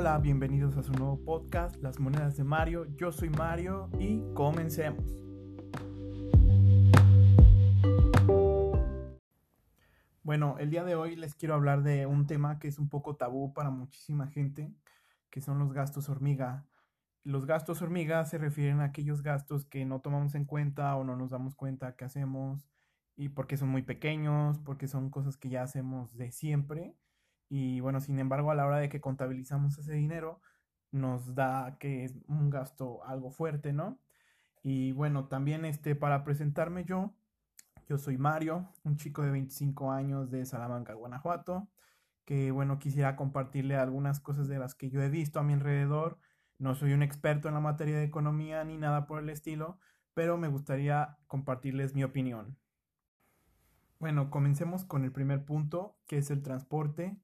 Hola, bienvenidos a su nuevo podcast, Las Monedas de Mario. Yo soy Mario y comencemos. Bueno, el día de hoy les quiero hablar de un tema que es un poco tabú para muchísima gente, que son los gastos hormiga. Los gastos hormiga se refieren a aquellos gastos que no tomamos en cuenta o no nos damos cuenta que hacemos y porque son muy pequeños, porque son cosas que ya hacemos de siempre. Y bueno, sin embargo, a la hora de que contabilizamos ese dinero, nos da que es un gasto algo fuerte, ¿no? Y bueno, también este, para presentarme yo, yo soy Mario, un chico de 25 años de Salamanca, Guanajuato, que bueno, quisiera compartirle algunas cosas de las que yo he visto a mi alrededor. No soy un experto en la materia de economía ni nada por el estilo, pero me gustaría compartirles mi opinión. Bueno, comencemos con el primer punto, que es el transporte.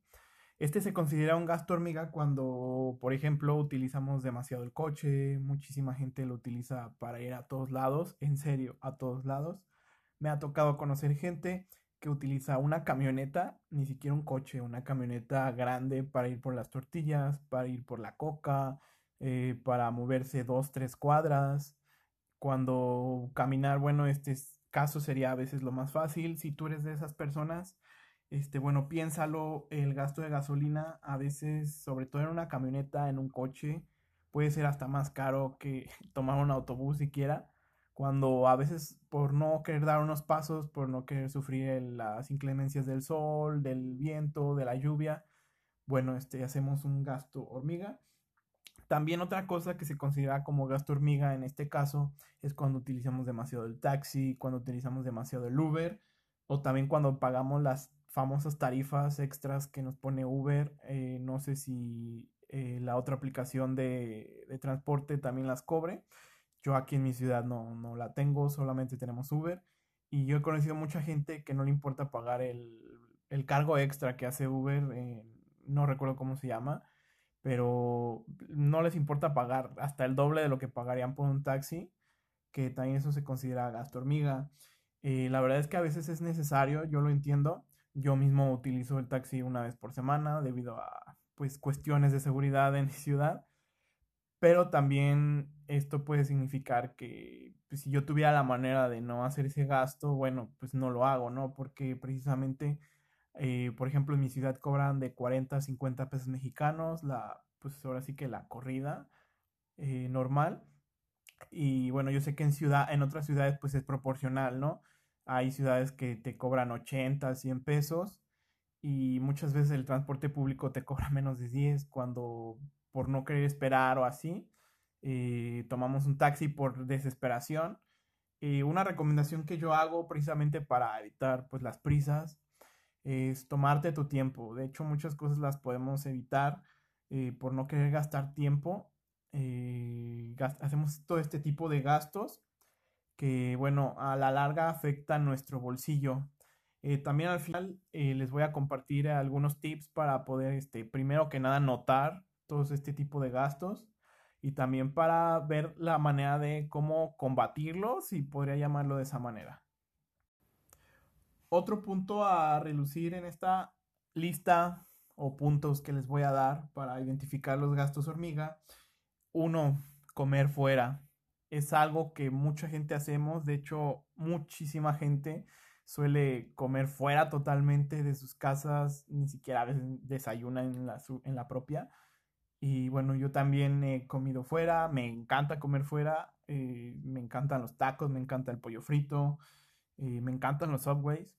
Este se considera un gasto hormiga cuando, por ejemplo, utilizamos demasiado el coche, muchísima gente lo utiliza para ir a todos lados, en serio, a todos lados. Me ha tocado conocer gente que utiliza una camioneta, ni siquiera un coche, una camioneta grande para ir por las tortillas, para ir por la coca, eh, para moverse dos, tres cuadras. Cuando caminar, bueno, este es caso sería a veces lo más fácil. Si tú eres de esas personas, este, bueno, piénsalo, el gasto de gasolina a veces, sobre todo en una camioneta, en un coche, puede ser hasta más caro que tomar un autobús siquiera, cuando a veces por no querer dar unos pasos, por no querer sufrir las inclemencias del sol, del viento, de la lluvia, bueno, este, hacemos un gasto hormiga. También otra cosa que se considera como gasto hormiga en este caso es cuando utilizamos demasiado el taxi, cuando utilizamos demasiado el Uber o también cuando pagamos las famosas tarifas extras que nos pone Uber. Eh, no sé si eh, la otra aplicación de, transporte también las cobre. Yo aquí en mi ciudad no, no la tengo, solamente tenemos Uber. Y yo he conocido mucha gente que no le importa pagar el, cargo extra que hace Uber, no recuerdo cómo se llama, pero no les importa pagar hasta el doble de lo que pagarían por un taxi, que también eso se considera gasto hormiga. Eh, la verdad es que a veces es necesario, yo lo entiendo. Yo mismo utilizo el taxi una vez por semana debido a pues cuestiones de seguridad en mi ciudad. Pero también esto puede significar que pues, si yo tuviera la manera de no hacer ese gasto, bueno, pues no lo hago, ¿no? Porque precisamente eh, por ejemplo, en mi ciudad cobran de 40 a 50 pesos mexicanos, la, pues ahora sí que la corrida eh, normal. Y bueno, yo sé que en ciudad, en otras ciudades pues es proporcional, ¿no? Hay ciudades que te cobran 80, 100 pesos y muchas veces el transporte público te cobra menos de 10 cuando por no querer esperar o así, eh, tomamos un taxi por desesperación. y una recomendación que yo hago precisamente para evitar pues las prisas es tomarte tu tiempo. De hecho, muchas cosas las podemos evitar eh, por no querer gastar tiempo. Eh, hacemos todo este tipo de gastos que, bueno, a la larga afectan nuestro bolsillo. Eh, también al final les voy a compartir algunos tips para poder, este, primero que nada, notar todo este tipo de gastos y también para ver la manera de cómo combatirlos, si podría llamarlo de esa manera. Otro punto a relucir en esta lista o puntos que les voy a dar para identificar los gastos hormiga. Uno, comer fuera. Es algo que mucha gente hacemos, de hecho muchísima gente suele comer fuera totalmente de sus casas, ni siquiera desayuna en la, en la propia. Y bueno, yo también he comido fuera, me encanta comer fuera, eh, me encantan los tacos, me encanta el pollo frito, eh, me encantan los subways.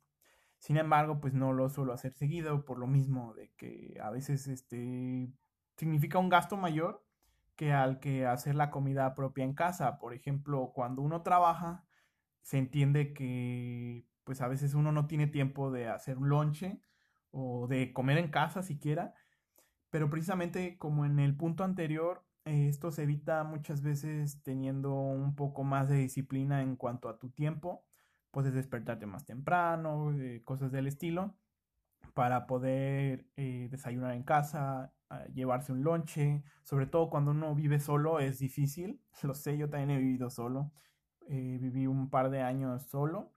Sin embargo, pues no lo suelo hacer seguido por lo mismo de que a veces este significa un gasto mayor que al que hacer la comida propia en casa. Por ejemplo, cuando uno trabaja, se entiende que pues a veces uno no tiene tiempo de hacer un lonche o de comer en casa siquiera. Pero precisamente como en el punto anterior, esto se evita muchas veces teniendo un poco más de disciplina en cuanto a tu tiempo puedes despertarte más temprano, eh, cosas del estilo, para poder eh, desayunar en casa, llevarse un lonche, sobre todo cuando uno vive solo es difícil, lo sé, yo también he vivido solo, eh, viví un par de años solo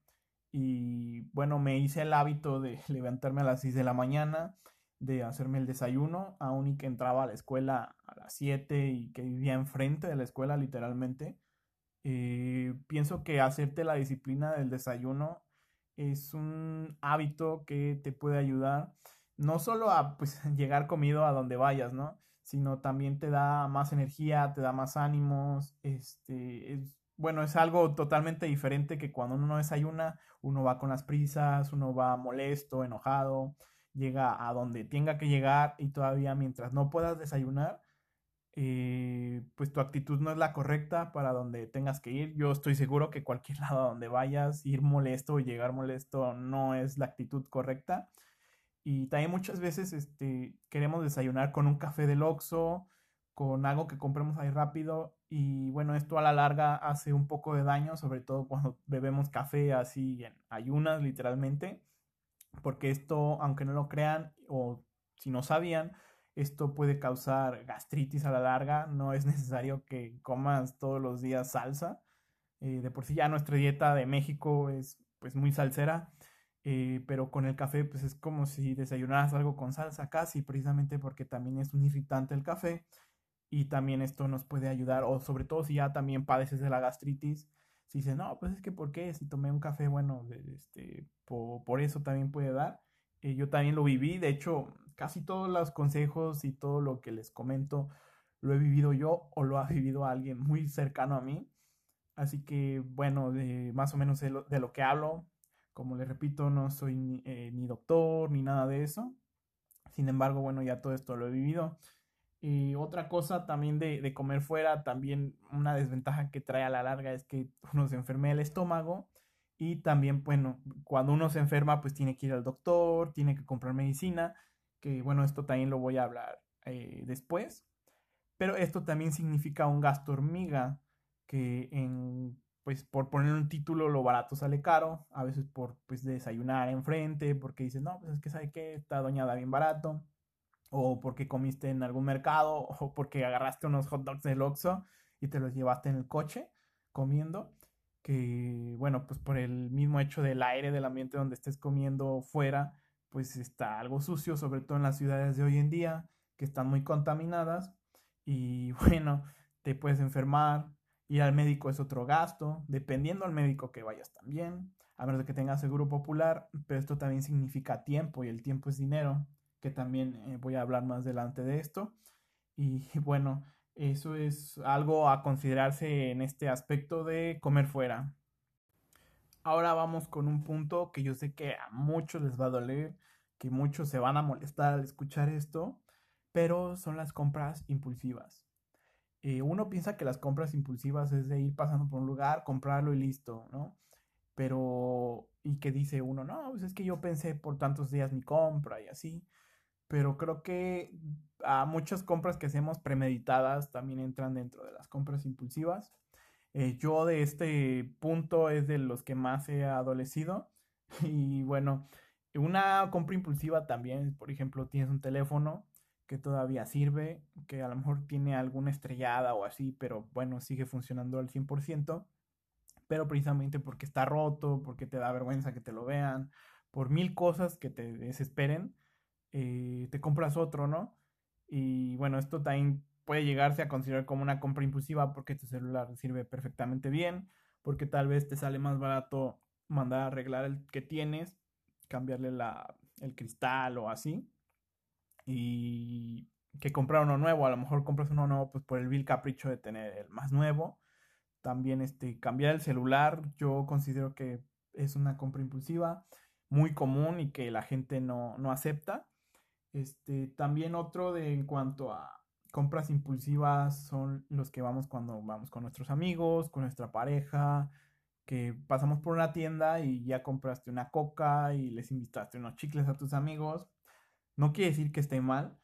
y bueno, me hice el hábito de levantarme a las 6 de la mañana, de hacerme el desayuno, aún y que entraba a la escuela a las 7 y que vivía enfrente de la escuela literalmente. Eh, pienso que hacerte la disciplina del desayuno es un hábito que te puede ayudar no solo a pues, llegar comido a donde vayas, ¿no? Sino también te da más energía, te da más ánimos, este, es, bueno, es algo totalmente diferente que cuando uno no desayuna, uno va con las prisas, uno va molesto, enojado, llega a donde tenga que llegar y todavía mientras no puedas desayunar, eh, pues tu actitud no es la correcta para donde tengas que ir. Yo estoy seguro que cualquier lado a donde vayas, ir molesto o llegar molesto no es la actitud correcta. Y también muchas veces este, queremos desayunar con un café del Oxxo, con algo que compremos ahí rápido y bueno, esto a la larga hace un poco de daño, sobre todo cuando bebemos café así en ayunas literalmente, porque esto, aunque no lo crean o si no sabían, esto puede causar gastritis a la larga, no es necesario que comas todos los días salsa. Eh, de por sí ya nuestra dieta de México es pues muy salsera, eh, pero con el café pues es como si desayunaras algo con salsa casi, precisamente porque también es un irritante el café y también esto nos puede ayudar, o sobre todo si ya también padeces de la gastritis, si dices, no, pues es que ¿por qué? Si tomé un café, bueno, este, por, eso también puede dar. Eh, yo también lo viví, de hecho, casi todos los consejos y todo lo que les comento lo he vivido yo o lo ha vivido alguien muy cercano a mí. Así que, bueno, de, más o menos de lo, que hablo. Como les repito, no soy ni, eh, ni doctor ni nada de eso. Sin embargo, bueno, ya todo esto lo he vivido. Y otra cosa también de, comer fuera, también una desventaja que trae a la larga es que uno se enferme el estómago y también, bueno, cuando uno se enferma, pues tiene que ir al doctor, tiene que comprar medicina, que bueno, esto también lo voy a hablar eh, después. Pero esto también significa un gasto hormiga, que en, pues por poner un título, lo barato sale caro, a veces por pues desayunar enfrente, porque dices, no, pues es que sabe que está doñada bien barato o porque comiste en algún mercado, o porque agarraste unos hot dogs del Oxxo y te los llevaste en el coche comiendo, que bueno, pues por el mismo hecho del aire, del ambiente donde estés comiendo fuera, pues está algo sucio, sobre todo en las ciudades de hoy en día, que están muy contaminadas y bueno, te puedes enfermar, ir al médico es otro gasto, dependiendo al médico que vayas también, a menos de que tengas seguro popular, pero esto también significa tiempo y el tiempo es dinero que también eh, voy a hablar más adelante de esto. Y bueno, eso es algo a considerarse en este aspecto de comer fuera. Ahora vamos con un punto que yo sé que a muchos les va a doler, que muchos se van a molestar al escuchar esto, pero son las compras impulsivas. Eh, uno piensa que las compras impulsivas es de ir pasando por un lugar, comprarlo y listo, ¿no? Pero, y que dice uno, no, pues es que yo pensé por tantos días mi compra y así pero creo que a muchas compras que hacemos premeditadas también entran dentro de las compras impulsivas. Eh, yo de este punto es de los que más he adolecido y bueno, una compra impulsiva también, por ejemplo, tienes un teléfono que todavía sirve, que a lo mejor tiene alguna estrellada o así, pero bueno, sigue funcionando al 100%, pero precisamente porque está roto, porque te da vergüenza que te lo vean, por mil cosas que te desesperen, eh, te compras otro, ¿no? Y bueno, esto también puede llegarse a considerar como una compra impulsiva porque tu celular sirve perfectamente bien, porque tal vez te sale más barato mandar a arreglar el que tienes, cambiarle la, el cristal o así, y que comprar uno nuevo, a lo mejor compras uno nuevo pues por el vil capricho de tener el más nuevo. También este cambiar el celular, yo considero que es una compra impulsiva muy común y que la gente no, no acepta. Este, también otro de en cuanto a compras impulsivas son los que vamos cuando vamos con nuestros amigos, con nuestra pareja, que pasamos por una tienda y ya compraste una coca y les invitaste unos chicles a tus amigos. No quiere decir que esté mal,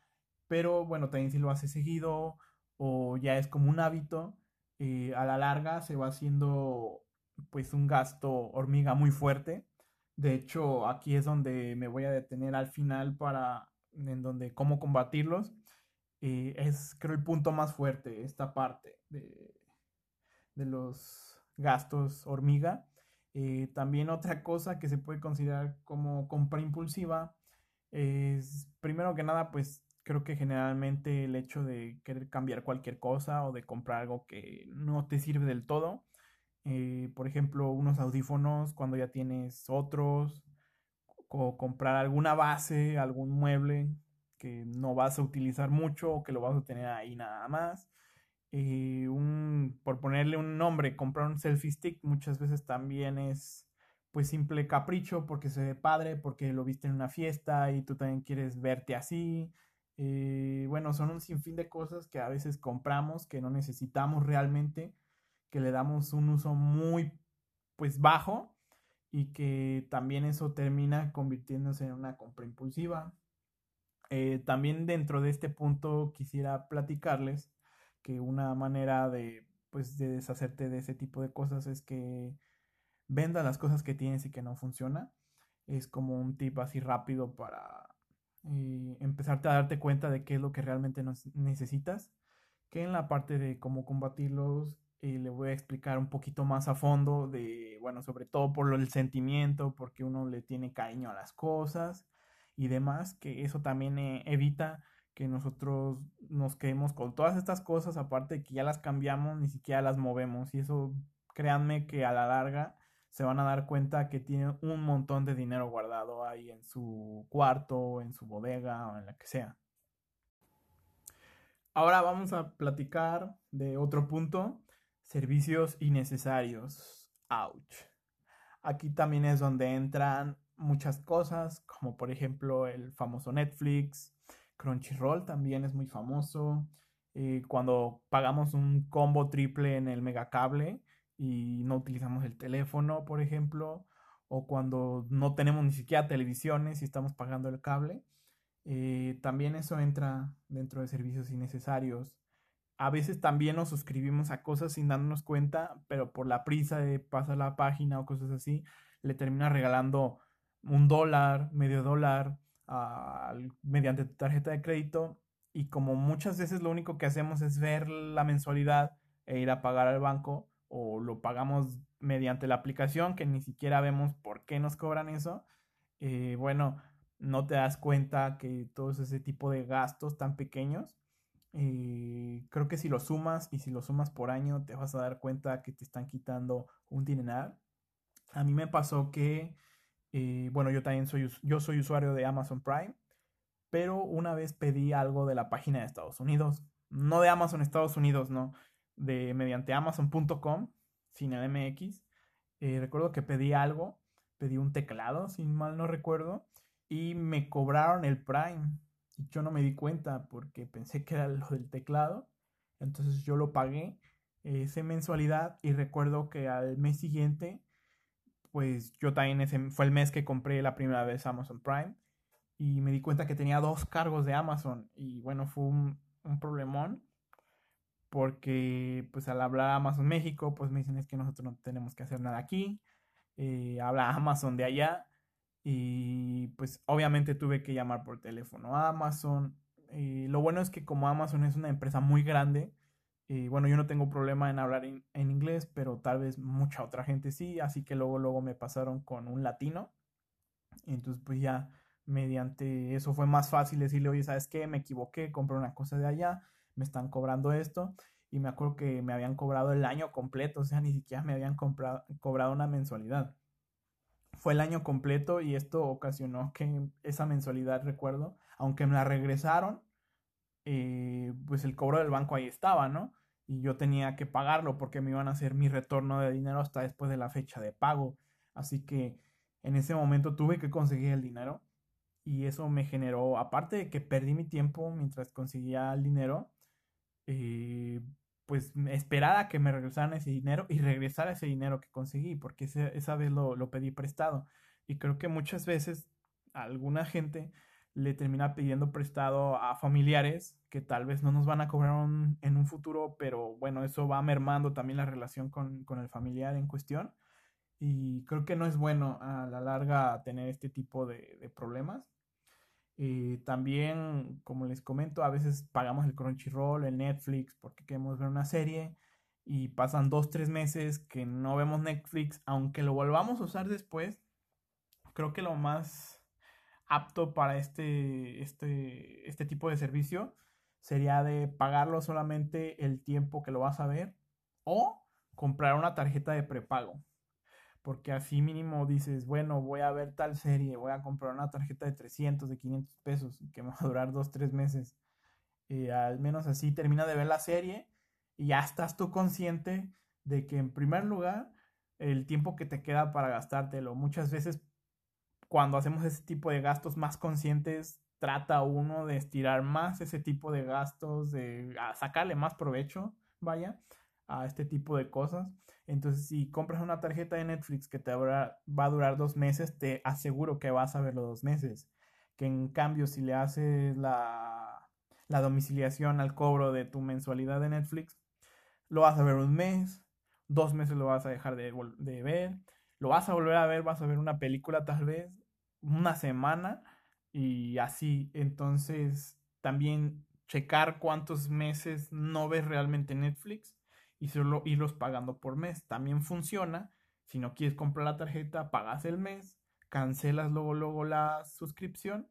pero bueno, también si lo haces seguido o ya es como un hábito, eh, a la larga se va haciendo pues un gasto hormiga muy fuerte. De hecho, aquí es donde me voy a detener al final para en donde cómo combatirlos, eh, es creo el punto más fuerte, esta parte de, de los gastos hormiga. Eh, también otra cosa que se puede considerar como compra impulsiva Es, primero que nada, pues creo que generalmente el hecho de querer cambiar cualquier cosa o de comprar algo que no te sirve del todo, eh, por ejemplo, unos audífonos cuando ya tienes otros, o comprar alguna base, algún mueble que no vas a utilizar mucho o que lo vas a tener ahí nada más. Eh, un, por ponerle un nombre, comprar un selfie stick muchas veces también es pues simple capricho porque se ve padre, porque lo viste en una fiesta y tú también quieres verte así. Eh, bueno, son un sinfín de cosas que a veces compramos que no necesitamos realmente, que le damos un uso muy pues bajo y que también eso termina convirtiéndose en una compra impulsiva. Eh, también dentro de este punto quisiera platicarles que una manera de pues de deshacerte de ese tipo de cosas es que venda las cosas que tienes y que no funciona. Es como un tip así rápido para eh, empezarte a darte cuenta de qué es lo que realmente necesitas. Que en la parte de cómo combatirlos eh, le voy a explicar un poquito más a fondo de, bueno, sobre todo por el sentimiento, porque uno le tiene cariño a las cosas y demás, que eso también eh, evita que nosotros nos quedemos con todas estas cosas, aparte de que ya las cambiamos, ni siquiera las movemos. Y eso, créanme que a la larga se van a dar cuenta que tienen un montón de dinero guardado ahí en su cuarto, en su bodega o en la que sea. Ahora vamos a platicar de otro punto, servicios innecesarios. Ouch. Aquí también es donde entran muchas cosas, como por ejemplo el famoso Netflix, Crunchyroll también es muy famoso. Eh, cuando pagamos un combo triple en el megacable, y no utilizamos el teléfono, por ejemplo, o cuando no tenemos ni siquiera televisiones y estamos pagando el cable. Eh, también eso entra dentro de servicios innecesarios. A veces también nos suscribimos a cosas sin darnos cuenta, pero por la prisa de pasar la página o cosas así, le termina regalando un dólar, medio dólar, mediante tu tarjeta de crédito. Y como muchas veces lo único que hacemos es ver la mensualidad e ir a pagar al banco, o lo pagamos mediante la aplicación que ni siquiera vemos por qué nos cobran eso, eh, bueno, no te das cuenta que todos ese tipo de gastos tan pequeños, eh, creo que si lo sumas y si lo sumas por año te vas a dar cuenta que te están quitando un dineral. A mí me pasó que, eh, bueno, yo también soy, yo soy usuario de Amazon Prime, pero una vez pedí algo de la página de Estados Unidos, no de Amazon Estados Unidos, no, de mediante amazon.com, sin el MX. Eh, recuerdo que pedí algo, pedí un teclado, si mal no recuerdo, y me cobraron el Prime. Y yo no me di cuenta porque pensé que era lo del teclado. Entonces yo lo pagué esa mensualidad y recuerdo que al mes siguiente, pues yo también ese fue el mes que compré la primera vez Amazon Prime y me di cuenta que tenía dos cargos de Amazon y bueno, fue un, un problemón porque pues al hablar Amazon México, pues me dicen es que nosotros no tenemos que hacer nada aquí, eh, habla Amazon de allá y pues obviamente tuve que llamar por teléfono a Amazon. Eh, lo bueno es que como Amazon es una empresa muy grande, eh, bueno, yo no tengo problema en hablar en, inglés, pero tal vez mucha otra gente sí, así que luego, luego me pasaron con un latino. Entonces, pues ya mediante eso fue más fácil decirle, oye, ¿sabes qué? Me equivoqué, compré una cosa de allá me están cobrando esto. Y me acuerdo que me habían cobrado el año completo, o sea, ni siquiera me habían cobrado una mensualidad. Fue el año completo y esto ocasionó que esa mensualidad, recuerdo, aunque me la regresaron, eh, pues el cobro del banco ahí estaba, ¿no? Y yo tenía que pagarlo porque me iban a hacer mi retorno de dinero hasta después de la fecha de pago. Así que en ese momento tuve que conseguir el dinero y eso me generó, aparte de que perdí mi tiempo mientras conseguía el dinero, eh, pues esperar a que me regresaran ese dinero y regresar ese dinero que conseguí, porque esa vez lo, lo, pedí prestado. Y creo que muchas veces alguna gente le termina pidiendo prestado a familiares que tal vez no nos van a cobrar en un futuro, pero bueno, eso va mermando también la relación con, con el familiar en cuestión. Y creo que no es bueno a la larga tener este tipo de problemas. Eh, también, como les comento, a veces pagamos el Crunchyroll, el Netflix, porque queremos ver una serie y pasan dos, tres meses que no vemos Netflix, aunque lo volvamos a usar después. Creo que lo más apto para este, este, este tipo de servicio sería de pagarlo solamente el tiempo que lo vas a ver o comprar una tarjeta de prepago. Porque así mínimo dices, bueno, voy a ver tal serie, voy a comprar una tarjeta de 300, de 500 pesos, que me va a durar 2, 3 meses. Y al menos así termina de ver la serie y ya estás tú consciente de que en primer lugar el tiempo que te queda para gastártelo. Muchas veces cuando hacemos ese tipo de gastos más conscientes, trata uno de estirar más ese tipo de gastos, de sacarle más provecho, vaya, a este tipo de cosas. Entonces, si compras una tarjeta de Netflix que te va a durar dos meses, te aseguro que vas a verlo dos meses. Que en cambio, si le haces la, domiciliación al cobro de tu mensualidad de Netflix, lo vas a ver un mes, dos meses lo vas a dejar de, de ver, lo vas a volver a ver, vas a ver una película tal vez, una semana y así. Entonces, también checar cuántos meses no ves realmente Netflix y solo irlos pagando por mes. También funciona. Si no quieres comprar la tarjeta, pagas el mes, cancelas luego, luego la suscripción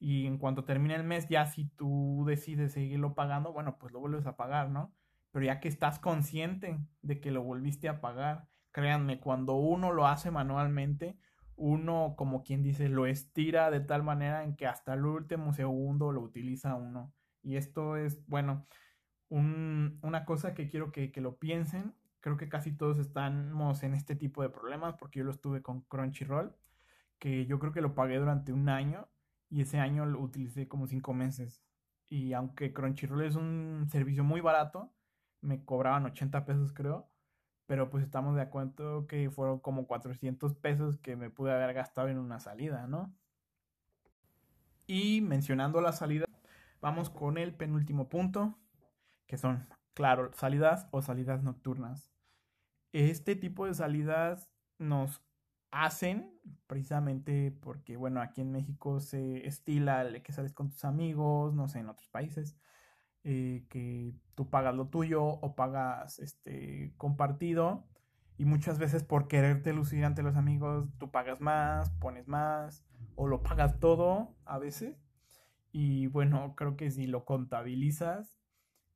y en cuanto termine el mes, ya si tú decides seguirlo pagando, bueno, pues lo vuelves a pagar, ¿no? Pero ya que estás consciente de que lo volviste a pagar, créanme, cuando uno lo hace manualmente, uno, como quien dice, lo estira de tal manera en que hasta el último segundo lo utiliza uno. Y esto es, bueno, una cosa que quiero que, que, lo piensen. Creo que casi todos estamos en este tipo de problemas porque yo lo estuve con Crunchyroll, que yo creo que lo pagué durante un año y ese año lo utilicé como cinco meses. Y aunque Crunchyroll es un servicio muy barato, me cobraban 80 pesos creo, pero pues estamos de acuerdo que fueron como 400 pesos que me pude haber gastado en una salida, ¿no? Y mencionando la salida, vamos con el penúltimo punto, que son, claro, salidas o salidas nocturnas. Este tipo de salidas nos hacen precisamente porque, bueno, aquí en México se estila el que sales con tus amigos, no sé, en otros países, eh, que tú pagas lo tuyo o pagas este compartido y muchas veces por quererte lucir ante los amigos tú pagas más, pones más o lo pagas todo a veces y bueno creo que si lo contabilizas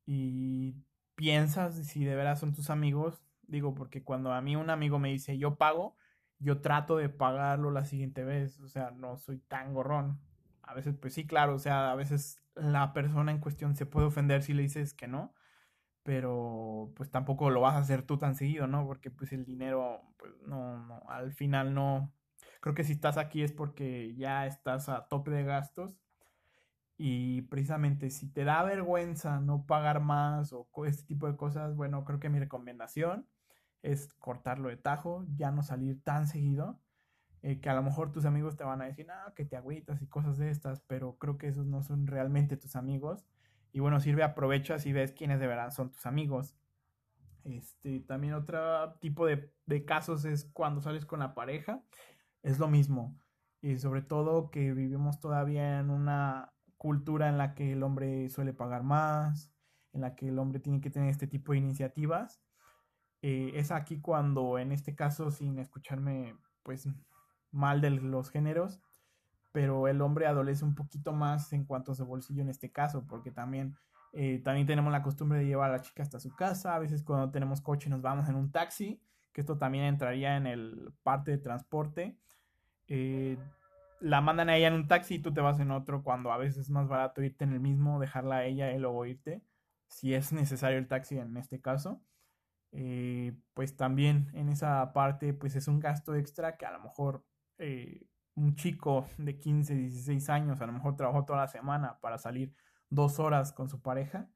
y piensas si de veras son tus amigos digo porque cuando a mí un amigo me dice yo pago yo trato de pagarlo la siguiente vez o sea no soy tan gorrón a veces, pues sí, claro, o sea, a veces la persona en cuestión se puede ofender si le dices que no, pero pues tampoco lo vas a hacer tú tan seguido, ¿no? Porque pues el dinero, pues no, no, al final no. Creo que si estás aquí es porque ya estás a tope de gastos y precisamente si te da vergüenza no pagar más o este tipo de cosas, bueno, creo que mi recomendación es cortarlo de tajo, ya no salir tan seguido eh, que a lo mejor tus amigos te van a decir, ah, que te agüitas y cosas de estas, pero creo que esos no son realmente tus amigos. Y bueno, sirve, aprovechas y ves quiénes de verdad son tus amigos. Este, también otro tipo de, de casos es cuando sales con la pareja, es lo mismo. Y sobre todo que vivimos todavía en una cultura en la que el hombre suele pagar más, en la que el hombre tiene que tener este tipo de iniciativas. Eh, es aquí cuando, en este caso, sin escucharme, pues mal de los géneros, pero el hombre adolece un poquito más en cuanto a su bolsillo en este caso, porque también, eh, también tenemos la costumbre de llevar a la chica hasta su casa, a veces cuando tenemos coche nos vamos en un taxi, que esto también entraría en el parte de transporte. Eh, la mandan a ella en un taxi y tú te vas en otro cuando a veces es más barato irte en el mismo, dejarla a ella y luego irte, si es necesario el taxi en este caso. Eh, pues también en esa parte pues es un gasto extra que a lo mejor eh, un chico de 15, 16 años, a lo mejor trabajó toda la semana para salir dos horas con su pareja,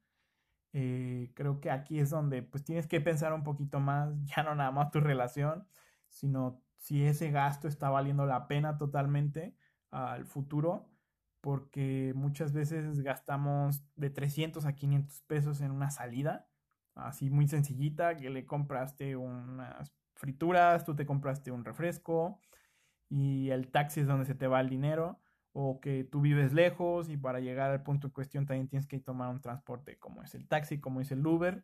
eh, creo que aquí es donde pues tienes que pensar un poquito más, ya no nada más tu relación, sino si ese gasto está valiendo la pena totalmente al futuro, porque muchas veces gastamos de 300 a 500 pesos en una salida, así muy sencillita, que le compraste unas frituras, tú te compraste un refresco, y el taxi es donde se te va el dinero, o que tú vives lejos y para llegar al punto en cuestión también tienes que tomar un transporte como es el taxi, como es el Uber.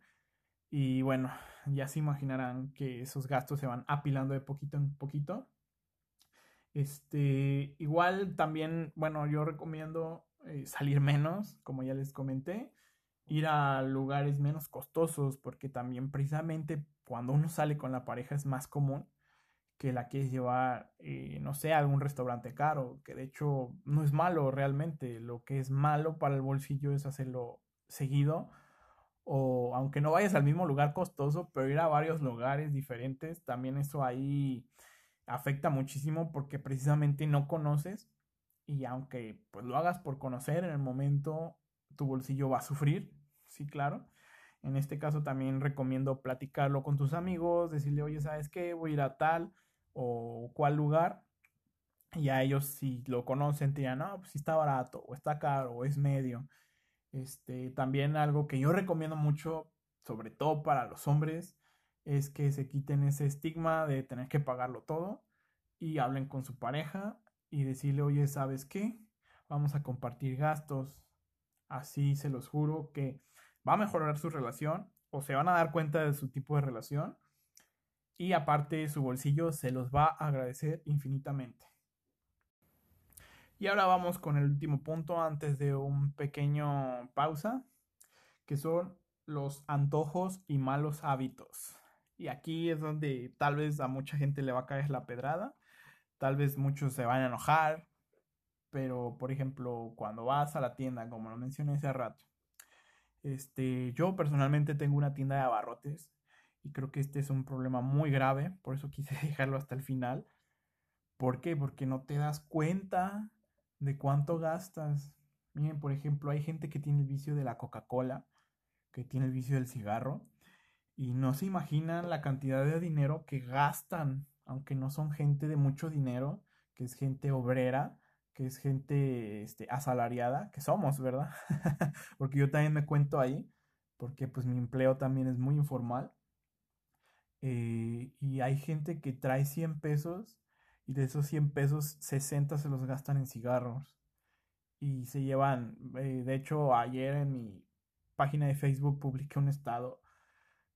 Y bueno, ya se imaginarán que esos gastos se van apilando de poquito en poquito. Este, igual también, bueno, yo recomiendo eh, salir menos, como ya les comenté, ir a lugares menos costosos, porque también precisamente cuando uno sale con la pareja es más común que la quieres llevar, eh, no sé, a algún restaurante caro, que de hecho no es malo realmente, lo que es malo para el bolsillo es hacerlo seguido, o aunque no vayas al mismo lugar costoso, pero ir a varios lugares diferentes, también eso ahí afecta muchísimo porque precisamente no conoces y aunque pues lo hagas por conocer en el momento tu bolsillo va a sufrir, sí, claro. En este caso también recomiendo platicarlo con tus amigos, decirle, oye, ¿sabes qué? Voy a ir a tal o cual lugar. Y a ellos si lo conocen te dirán, no, pues está barato, o está caro, o es medio. Este, también algo que yo recomiendo mucho, sobre todo para los hombres, es que se quiten ese estigma de tener que pagarlo todo y hablen con su pareja y decirle, oye, ¿sabes qué? Vamos a compartir gastos. Así se los juro que va a mejorar su relación o se van a dar cuenta de su tipo de relación y aparte su bolsillo se los va a agradecer infinitamente. Y ahora vamos con el último punto antes de un pequeño pausa, que son los antojos y malos hábitos. Y aquí es donde tal vez a mucha gente le va a caer la pedrada, tal vez muchos se van a enojar, pero por ejemplo, cuando vas a la tienda, como lo mencioné hace rato, este, yo personalmente tengo una tienda de abarrotes y creo que este es un problema muy grave, por eso quise dejarlo hasta el final. ¿Por qué? Porque no te das cuenta de cuánto gastas. Miren, por ejemplo, hay gente que tiene el vicio de la Coca-Cola, que tiene el vicio del cigarro, y no se imaginan la cantidad de dinero que gastan, aunque no son gente de mucho dinero, que es gente obrera, que es gente este, asalariada, que somos, ¿verdad? porque yo también me cuento ahí, porque pues mi empleo también es muy informal. Eh, y hay gente que trae 100 pesos y de esos 100 pesos 60 se los gastan en cigarros. Y se llevan, eh, de hecho ayer en mi página de Facebook publiqué un estado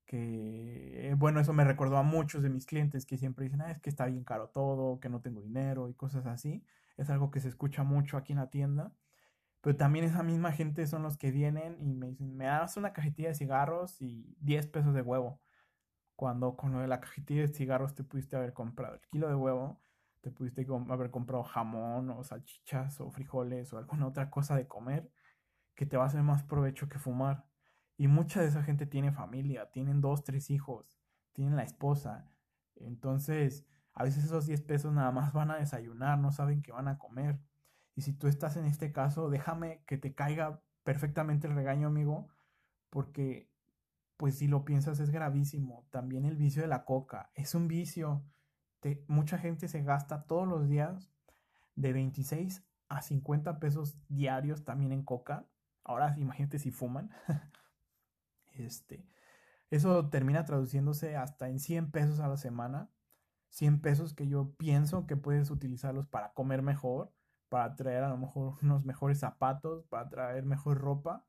que, eh, bueno, eso me recordó a muchos de mis clientes que siempre dicen, ah, es que está bien caro todo, que no tengo dinero y cosas así. Es algo que se escucha mucho aquí en la tienda. Pero también esa misma gente son los que vienen y me dicen, me das una cajetilla de cigarros y 10 pesos de huevo. Cuando con lo de la cajetilla de cigarros te pudiste haber comprado el kilo de huevo, te pudiste haber comprado jamón o salchichas o frijoles o alguna otra cosa de comer que te va a hacer más provecho que fumar. Y mucha de esa gente tiene familia, tienen dos, tres hijos, tienen la esposa. Entonces, a veces esos 10 pesos nada más van a desayunar, no saben qué van a comer. Y si tú estás en este caso, déjame que te caiga perfectamente el regaño, amigo, porque pues si lo piensas es gravísimo. También el vicio de la coca es un vicio. Mucha gente se gasta todos los días de 26 a 50 pesos diarios también en coca. Ahora imagínate si fuman. Este, eso termina traduciéndose hasta en 100 pesos a la semana. 100 pesos que yo pienso que puedes utilizarlos para comer mejor, para traer a lo mejor unos mejores zapatos, para traer mejor ropa,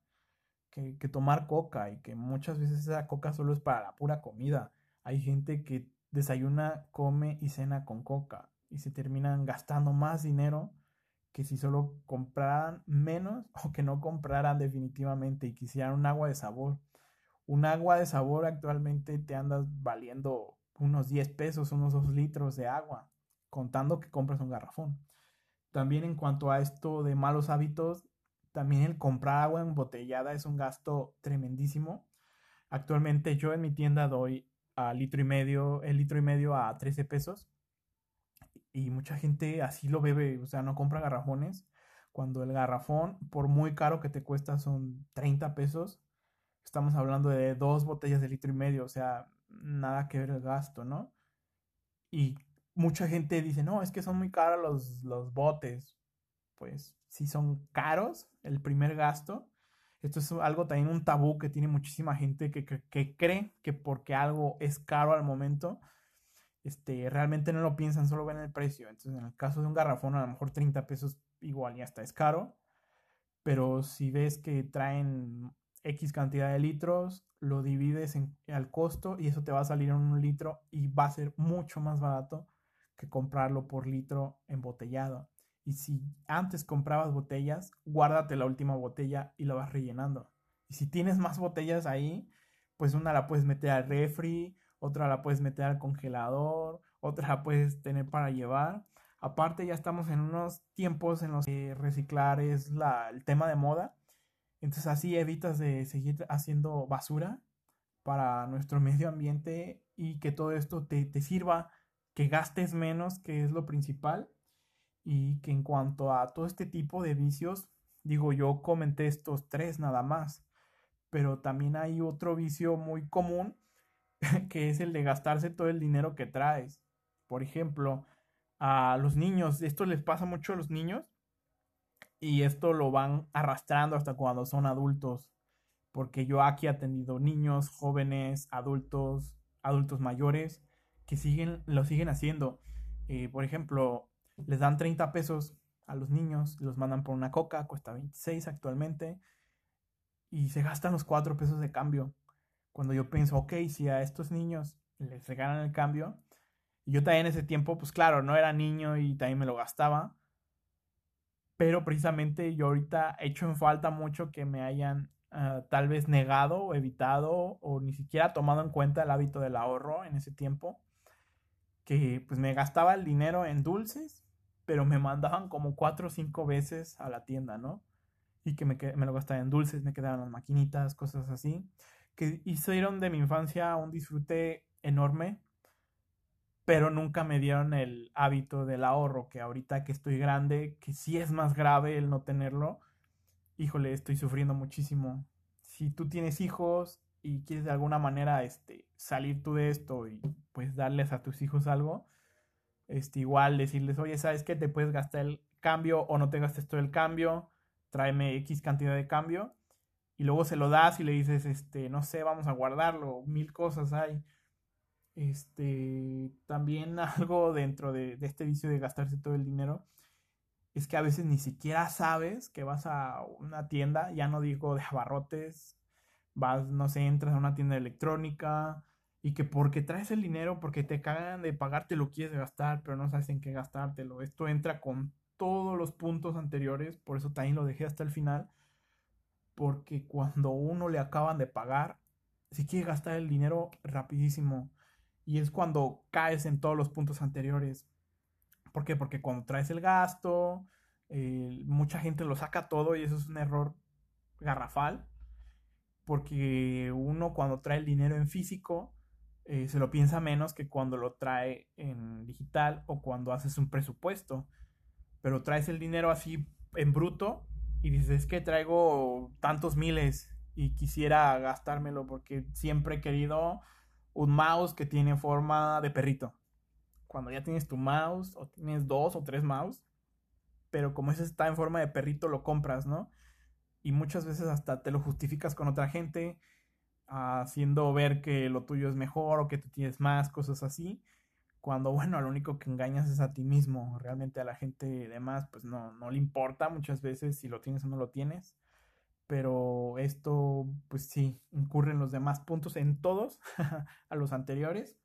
que, que tomar coca y que muchas veces esa coca solo es para la pura comida. Hay gente que desayuna, come y cena con coca y se terminan gastando más dinero que si solo compraran menos o que no compraran definitivamente y quisieran un agua de sabor un agua de sabor actualmente te andas valiendo unos 10 pesos, unos 2 litros de agua, contando que compras un garrafón. También en cuanto a esto de malos hábitos, también el comprar agua embotellada es un gasto tremendísimo. Actualmente yo en mi tienda doy a litro y medio, el litro y medio a 13 pesos. Y mucha gente así lo bebe, o sea, no compra garrafones. Cuando el garrafón, por muy caro que te cuesta, son 30 pesos estamos hablando de dos botellas de litro y medio, o sea, nada que ver el gasto, ¿no? Y mucha gente dice, no, es que son muy caros los, los botes. Pues sí son caros el primer gasto. Esto es algo también un tabú que tiene muchísima gente que, que, cree que porque algo es caro al momento, este, realmente no lo piensan, solo ven el precio. Entonces, en el caso de un garrafón, a lo mejor 30 pesos igual ya está es caro. Pero si ves que traen X cantidad de litros, lo divides en, al costo y eso te va a salir en un litro y va a ser mucho más barato que comprarlo por litro embotellado. Y si antes comprabas botellas, guárdate la última botella y la vas rellenando. Y si tienes más botellas ahí, pues una la puedes meter al refri, otra la puedes meter al congelador, otra la puedes tener para llevar. Aparte ya estamos en unos tiempos en los que reciclar es la, el tema de moda. Entonces así evitas de seguir haciendo basura para nuestro medio ambiente y que todo esto te, te sirva, que gastes menos, que es lo principal. Y que en cuanto a todo este tipo de vicios, digo, yo comenté estos tres nada más, pero también hay otro vicio muy común que es el de gastarse todo el dinero que traes. Por ejemplo, a los niños, esto les pasa mucho a los niños y esto lo van arrastrando hasta cuando son adultos, porque yo aquí he atendido niños, jóvenes, adultos, adultos mayores que siguen, lo siguen haciendo. Eh, por ejemplo, les dan 30 pesos a los niños, los mandan por una coca, cuesta 26 actualmente, y se gastan los 4 pesos de cambio. Cuando yo pienso, ok, si a estos niños les regalan el cambio, y yo también en ese tiempo, pues claro, no era niño y también me lo gastaba, pero precisamente yo ahorita he hecho en falta mucho que me hayan ah, tal vez negado o evitado o ni siquiera tomado en cuenta el hábito del ahorro en ese tiempo, que pues me gastaba el dinero en dulces, pero me mandaban como cuatro o cinco veces a la tienda, ¿no? Y que me, me lo gastaba en dulces, me quedaban las maquinitas, cosas así que hicieron de mi infancia un disfrute enorme, pero nunca me dieron el hábito del ahorro, que ahorita que estoy grande, que sí es más grave el no tenerlo, híjole, estoy sufriendo muchísimo. Si tú tienes hijos y quieres de alguna manera este, salir tú de esto y pues darles a tus hijos algo, este, igual decirles, oye, ¿sabes qué? Te puedes gastar el cambio o no te gastes todo el cambio, tráeme X cantidad de cambio y luego se lo das y le dices, este, no sé, vamos a guardarlo, mil cosas hay. Este, también algo dentro de, este vicio de gastarse todo el dinero es que a veces ni siquiera sabes que vas a una tienda, ya no digo de abarrotes, vas, no sé, entras a una tienda electrónica y que porque traes el dinero, porque te cagan de pagarte lo quieres gastar, pero no sabes en qué gastártelo. Esto entra con todos los puntos anteriores, por eso también lo dejé hasta el final porque cuando uno le acaban de pagar, si quiere gastar el dinero rapidísimo. Y es cuando caes en todos los puntos anteriores. ¿Por qué? Porque cuando traes el gasto, mucha gente lo saca todo y eso es un error garrafal. Porque uno cuando trae el dinero en físico, eh, se lo piensa menos que cuando lo trae en digital o cuando haces un presupuesto. Pero traes el dinero así en bruto y dices, es que traigo tantos miles y quisiera gastármelo porque siempre he querido un mouse que tiene forma de perrito. Cuando ya tienes tu mouse o tienes dos o tres mouse, pero como ese está en forma de perrito lo compras, ¿no? Y muchas veces hasta te lo justificas con otra gente, haciendo ver que lo tuyo es mejor o que tú tienes más, cosas así cuando bueno, lo único que engañas es a ti mismo, realmente a la gente de más, pues no, no le importa muchas veces si lo tienes o no lo tienes, pero esto, pues sí, incurre en los demás puntos, en todos, a los anteriores.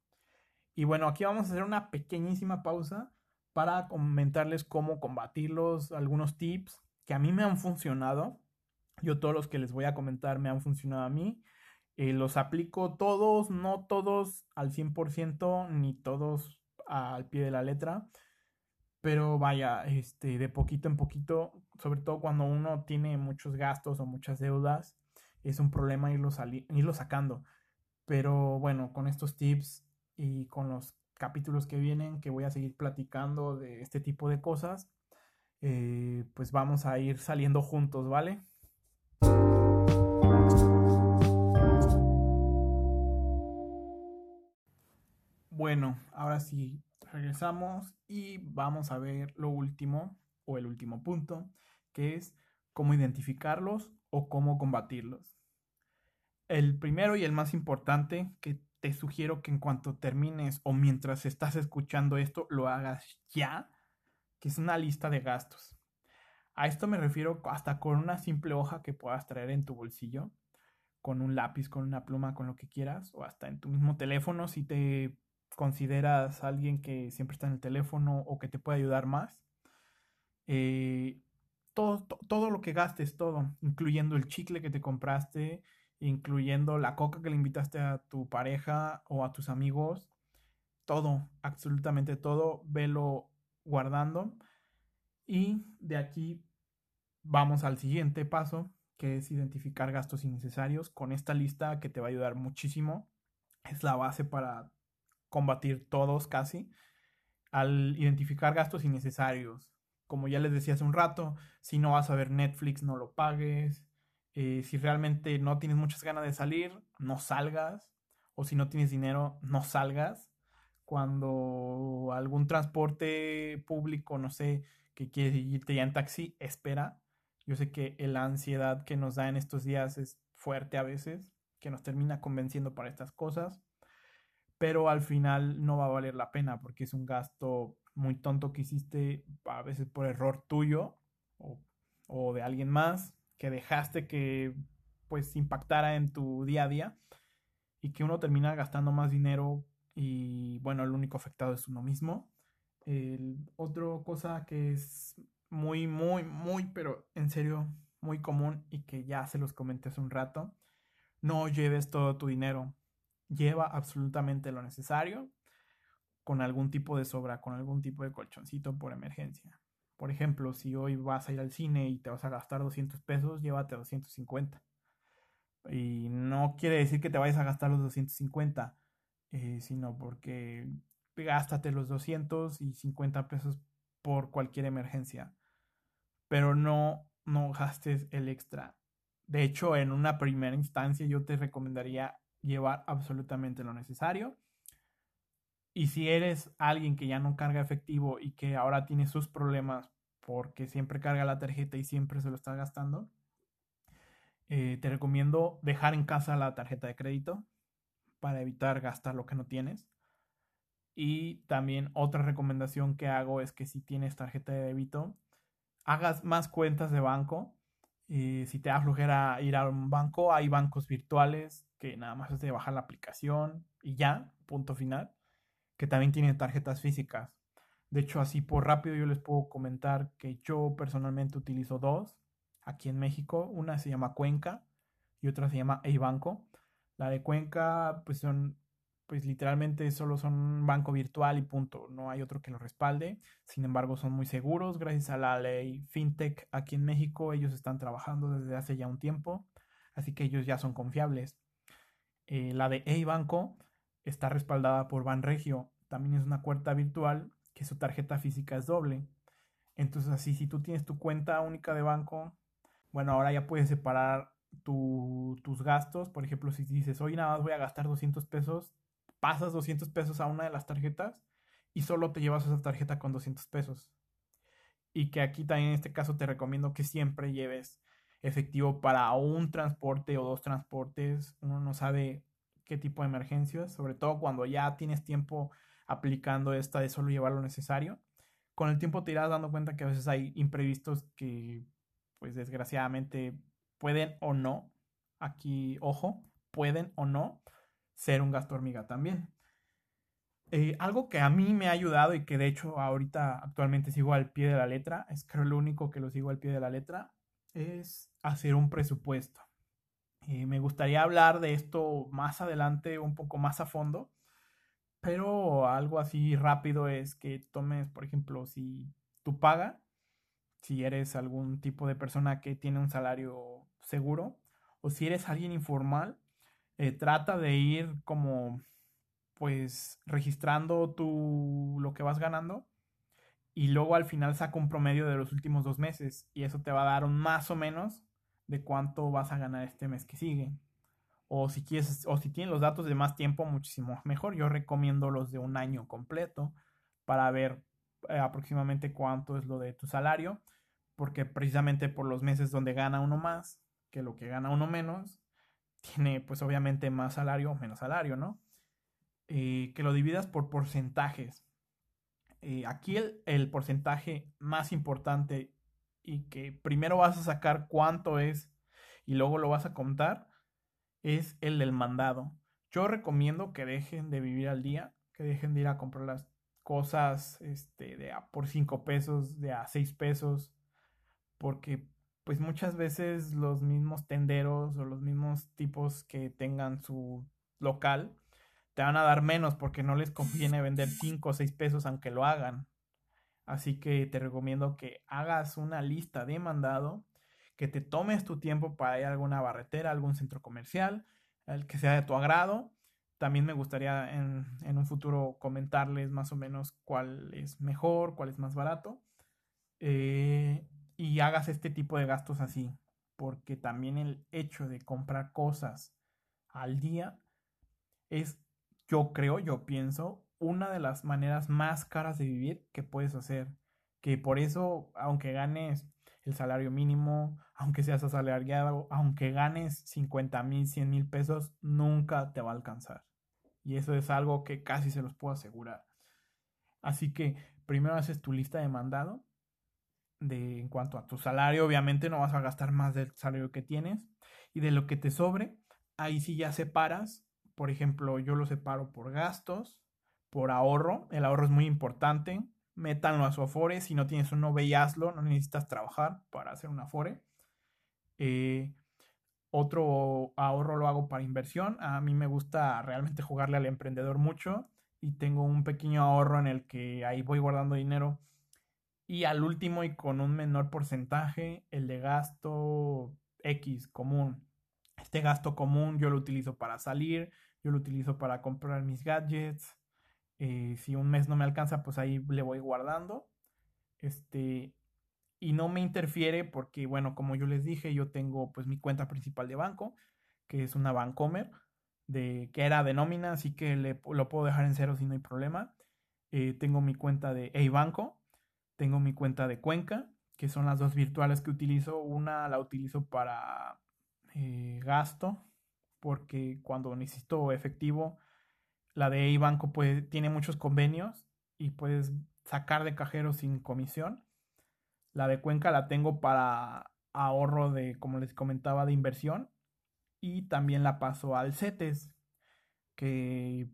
Y bueno, aquí vamos a hacer una pequeñísima pausa para comentarles cómo combatirlos, algunos tips que a mí me han funcionado. Yo todos los que les voy a comentar me han funcionado a mí. Eh, los aplico todos, no todos al 100%, ni todos al pie de la letra. Pero vaya, este, de poquito en poquito, sobre todo cuando uno tiene muchos gastos o muchas deudas, es un problema irlo, irlo sacando. Pero bueno, con estos tips y con los capítulos que vienen, que voy a seguir platicando de este tipo de cosas, eh, pues vamos a ir saliendo juntos, ¿vale? Bueno, ahora sí, regresamos y vamos a ver lo último o el último punto, que es cómo identificarlos o cómo combatirlos. El primero y el más importante que te sugiero que en cuanto termines o mientras estás escuchando esto lo hagas ya, que es una lista de gastos. A esto me refiero hasta con una simple hoja que puedas traer en tu bolsillo, con un lápiz, con una pluma, con lo que quieras, o hasta en tu mismo teléfono si te consideras a alguien que siempre está en el teléfono o que te puede ayudar más, eh, todo, todo lo que gastes, todo, incluyendo el chicle que te compraste, incluyendo la coca que le invitaste a tu pareja o a tus amigos, todo, absolutamente todo, velo guardando. Y de aquí vamos al siguiente paso, que es identificar gastos innecesarios. Con esta lista que te va a ayudar muchísimo, es la base para combatir todos casi. Al identificar gastos innecesarios, como ya les decía hace un rato, si no vas a ver Netflix, no lo pagues. Eh, si realmente no tienes muchas ganas de salir, no salgas. O si no tienes dinero, no salgas. Cuando algún transporte público, no sé, que quieres irte ya en taxi, espera. Yo sé que la ansiedad que nos da en estos días es fuerte a veces, que nos termina convenciendo para estas cosas, pero al final no va a valer la pena porque es un gasto muy tonto que hiciste a veces por error tuyo o, o de alguien más, que dejaste que pues impactara en tu día a día y que uno termina gastando más dinero y bueno, el único afectado es uno mismo. El otro cosa que es muy, muy, muy, pero en serio, muy común y que ya se los comenté hace un rato, no lleves todo tu dinero. Lleva absolutamente lo necesario con algún tipo de sobra, con algún tipo de colchoncito por emergencia. Por ejemplo, si hoy vas a ir al cine y te vas a gastar 200 pesos, llévate 250. Y no quiere decir que te vayas a gastar los 250, eh, sino porque gástate los 250 pesos por cualquier emergencia. Pero no, no gastes el extra. De hecho, en una primera instancia yo te recomendaría llevar absolutamente lo necesario. Y si eres alguien que ya no carga efectivo y que ahora tiene sus problemas porque siempre carga la tarjeta y siempre se lo está gastando, eh, te recomiendo dejar en casa la tarjeta de crédito para evitar gastar lo que no tienes. Y también otra recomendación que hago es que si tienes tarjeta de débito, hagas más cuentas de banco. Y si te da flojera ir a un banco, hay bancos virtuales que nada más es de bajar la aplicación y ya, punto final, que también tienen tarjetas físicas. De hecho, así por rápido yo les puedo comentar que yo personalmente utilizo dos aquí en México. Una se llama Cuenca y otra se llama Eibanco. La de Cuenca, pues son pues literalmente solo son un banco virtual y punto, no hay otro que lo respalde. Sin embargo, son muy seguros gracias a la ley FinTech aquí en México. Ellos están trabajando desde hace ya un tiempo, así que ellos ya son confiables. Eh, la de E-Banco está respaldada por Banregio, también es una cuenta virtual que su tarjeta física es doble. Entonces así, si tú tienes tu cuenta única de banco, bueno, ahora ya puedes separar tus gastos. Por ejemplo, si dices, hoy nada más voy a gastar 200 pesos, pasas 200 pesos a una de las tarjetas y solo te llevas esa tarjeta con 200 pesos. Y que aquí también en este caso te recomiendo que siempre lleves efectivo para un transporte o dos transportes. Uno no sabe qué tipo de emergencias, sobre todo cuando ya tienes tiempo aplicando esta de solo llevar lo necesario. Con el tiempo te irás dando cuenta que a veces hay imprevistos que, pues desgraciadamente, pueden o no, aquí, ojo, pueden o no ser un gasto hormiga también. Eh, algo que a mí me ha ayudado y que de hecho ahorita actualmente sigo al pie de la letra, es creo lo único que lo sigo al pie de la letra, es hacer un presupuesto. Eh, me gustaría hablar de esto más adelante, un poco más a fondo, pero algo así rápido es que tomes, por ejemplo, si tú paga, si eres algún tipo de persona que tiene un salario seguro, o si eres alguien informal, eh, trata de ir como pues registrando tu, lo que vas ganando y luego al final saca un promedio de los últimos dos meses y eso te va a dar un más o menos de cuánto vas a ganar este mes que sigue. O si quieres, o si tienes los datos de más tiempo, muchísimo mejor. Yo recomiendo los de un año completo para ver eh, aproximadamente cuánto es lo de tu salario, porque precisamente por los meses donde gana uno más que lo que gana uno menos, tiene pues obviamente más salario o menos salario, ¿no? Eh, que lo dividas por porcentajes. Eh, aquí el, el, porcentaje más importante y que primero vas a sacar cuánto es y luego lo vas a contar es el del mandado. Yo recomiendo que dejen de vivir al día, que dejen de ir a comprar las cosas este, de a por 5 pesos, de a 6 pesos, porque pues muchas veces los mismos tenderos o los mismos tipos que tengan su local te van a dar menos porque no les conviene vender 5 o 6 pesos aunque lo hagan. Así que te recomiendo que hagas una lista de mandado, que te tomes tu tiempo para ir a alguna barretera, algún centro comercial, el que sea de tu agrado. También me gustaría en, en un futuro comentarles más o menos cuál es mejor, cuál es más barato. Eh, y hagas este tipo de gastos así, porque también el hecho de comprar cosas al día es, yo creo, yo pienso, una de las maneras más caras de vivir que puedes hacer. Que por eso, aunque ganes el salario mínimo, aunque seas asalariado, aunque ganes 50 mil, 100 mil pesos, nunca te va a alcanzar. Y eso es algo que casi se los puedo asegurar. Así que primero haces tu lista de mandado. De, en cuanto a tu salario, obviamente no vas a gastar más del salario que tienes. Y de lo que te sobre, ahí sí ya separas. Por ejemplo, yo lo separo por gastos, por ahorro. El ahorro es muy importante. Métanlo a su Afore. Si no tienes uno, ve y hazlo. No necesitas trabajar para hacer un Afore. Eh, otro ahorro lo hago para inversión. A mí me gusta realmente jugarle al emprendedor mucho. Y tengo un pequeño ahorro en el que ahí voy guardando dinero. Y al último y con un menor porcentaje, el de gasto X común. Este gasto común yo lo utilizo para salir, yo lo utilizo para comprar mis gadgets, eh, si un mes no me alcanza, pues ahí le voy guardando. Este, y no me interfiere porque, bueno, como yo les dije, yo tengo pues mi cuenta principal de banco, que es una Bancomer, de, que era de nómina, así que le, lo puedo dejar en cero si no hay problema. Eh, tengo mi cuenta de banco tengo mi cuenta de Cuenca, que son las dos virtuales que utilizo. Una la utilizo para eh, gasto, porque cuando necesito efectivo, la de banco pues, tiene muchos convenios y puedes sacar de cajero sin comisión. La de Cuenca la tengo para ahorro de, como les comentaba, de inversión. Y también la paso al CETES, que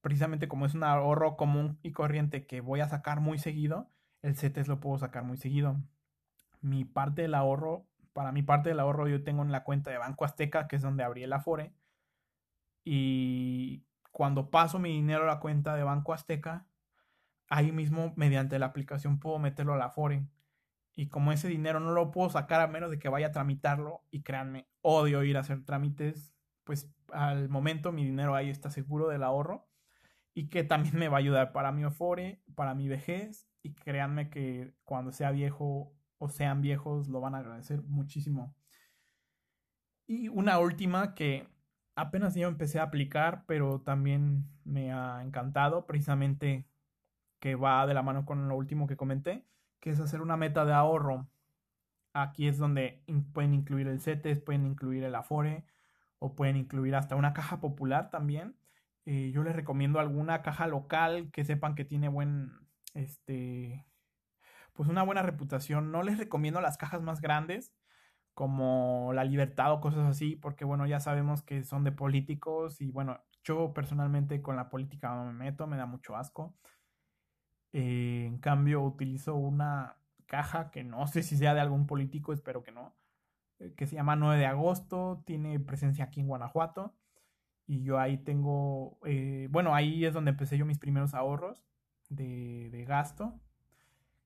precisamente como es un ahorro común y corriente que voy a sacar muy seguido, el CETES lo puedo sacar muy seguido. Mi parte del ahorro, para mi parte del ahorro yo tengo en la cuenta de Banco Azteca, que es donde abrí el Afore. Y cuando paso mi dinero a la cuenta de Banco Azteca, ahí mismo mediante la aplicación puedo meterlo a la Afore. Y como ese dinero no lo puedo sacar a menos de que vaya a tramitarlo, y créanme, odio ir a hacer trámites, pues al momento mi dinero ahí está seguro del ahorro y que también me va a ayudar para mi Afore, para mi vejez y créanme que cuando sea viejo o sean viejos lo van a agradecer muchísimo. Y una última que apenas yo empecé a aplicar, pero también me ha encantado, precisamente que va de la mano con lo último que comenté, que es hacer una meta de ahorro. Aquí es donde pueden incluir el CETES, pueden incluir el Afore o pueden incluir hasta una caja popular también. Eh, yo les recomiendo alguna caja local que sepan que tiene buen, este, pues una buena reputación. No les recomiendo las cajas más grandes como La Libertad o cosas así, porque bueno, ya sabemos que son de políticos y bueno, yo personalmente con la política no me meto, me da mucho asco. Eh, en cambio, utilizo una caja que no sé si sea de algún político, espero que no, eh, que se llama 9 de agosto, tiene presencia aquí en Guanajuato. Y yo ahí tengo, eh, bueno, ahí es donde empecé yo mis primeros ahorros de, gasto,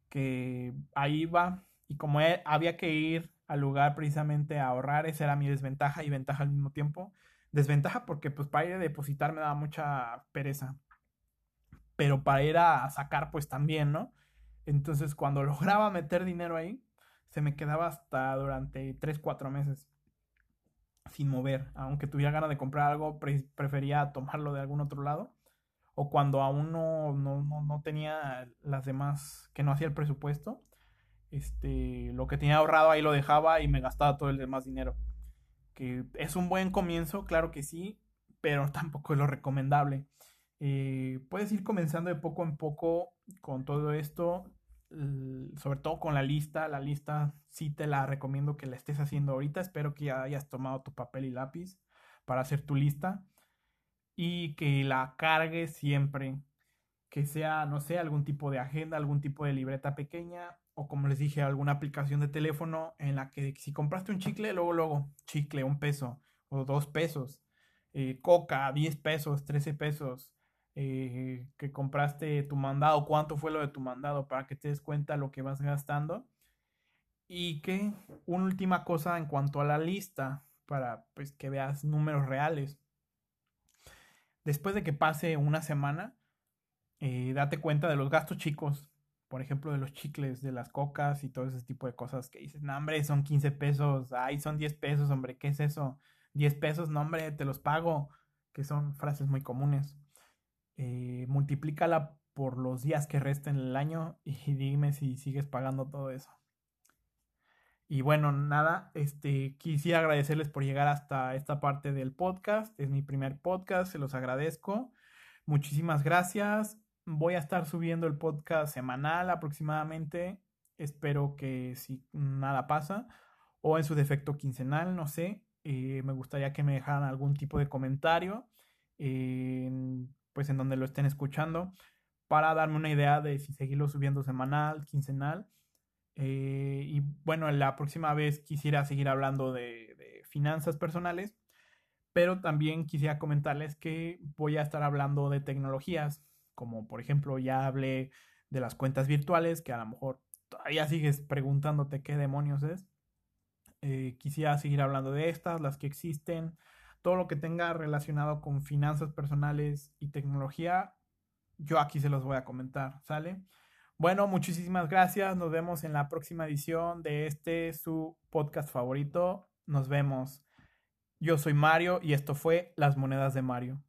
que ahí va, y como había que ir al lugar precisamente a ahorrar, esa era mi desventaja y ventaja al mismo tiempo. Desventaja porque pues para ir a depositar me daba mucha pereza, pero para ir a sacar pues también, ¿no? Entonces cuando lograba meter dinero ahí, se me quedaba hasta durante 3, 4 meses sin mover. Aunque tuviera ganas de comprar algo, prefería tomarlo de algún otro lado o cuando aún no, no, no, tenía las demás, que no hacía el presupuesto, este, lo que tenía ahorrado ahí lo dejaba y me gastaba todo el demás dinero. Que es un buen comienzo, claro que sí, pero tampoco es lo recomendable. Eh, puedes ir comenzando de poco en poco con todo esto, sobre todo con la lista. La lista sí te la recomiendo que la estés haciendo ahorita. Espero que ya hayas tomado tu papel y lápiz para hacer tu lista y que la cargue siempre. Que sea, no sé, algún tipo de agenda, algún tipo de libreta pequeña o como les dije, alguna aplicación de teléfono en la que si compraste un chicle, luego, luego, chicle, un peso o dos pesos, eh, coca, 10 pesos, 13 pesos, eh, que compraste tu mandado, cuánto fue lo de tu mandado para que te des cuenta lo que vas gastando. Y que una última cosa en cuanto a la lista, para pues que veas números reales. Después de que pase una semana, eh, date cuenta de los gastos chicos, por ejemplo, de los chicles, de las cocas y todo ese tipo de cosas que dices, no, hombre, son 15 pesos, ay, son 10 pesos, hombre, ¿qué es eso? 10 pesos, no, hombre, te los pago, que son frases muy comunes. Eh, multiplícala por los días que resten el año y dime si sigues pagando todo eso. Y bueno, nada, este, quisiera agradecerles por llegar hasta esta parte del podcast. Es mi primer podcast, se los agradezco. Muchísimas gracias. Voy a estar subiendo el podcast semanal aproximadamente. Espero que si nada pasa. O en su defecto quincenal, no sé. Eh, me gustaría que me dejaran algún tipo de comentario. pues en donde lo estén escuchando. Para darme una idea de si seguirlo subiendo semanal, quincenal. Eh, y bueno, la próxima vez quisiera seguir hablando de, finanzas personales. Pero también quisiera comentarles que voy a estar hablando de tecnologías como por ejemplo ya hablé de las cuentas virtuales, que a lo mejor todavía sigues preguntándote qué demonios es. Eh, quisiera seguir hablando de estas, las que existen, todo lo que tenga relacionado con finanzas personales y tecnología, yo aquí se los voy a comentar, ¿sale? Bueno, muchísimas gracias, nos vemos en la próxima edición de este su podcast favorito, nos vemos. Yo soy Mario y esto fue Las Monedas de Mario.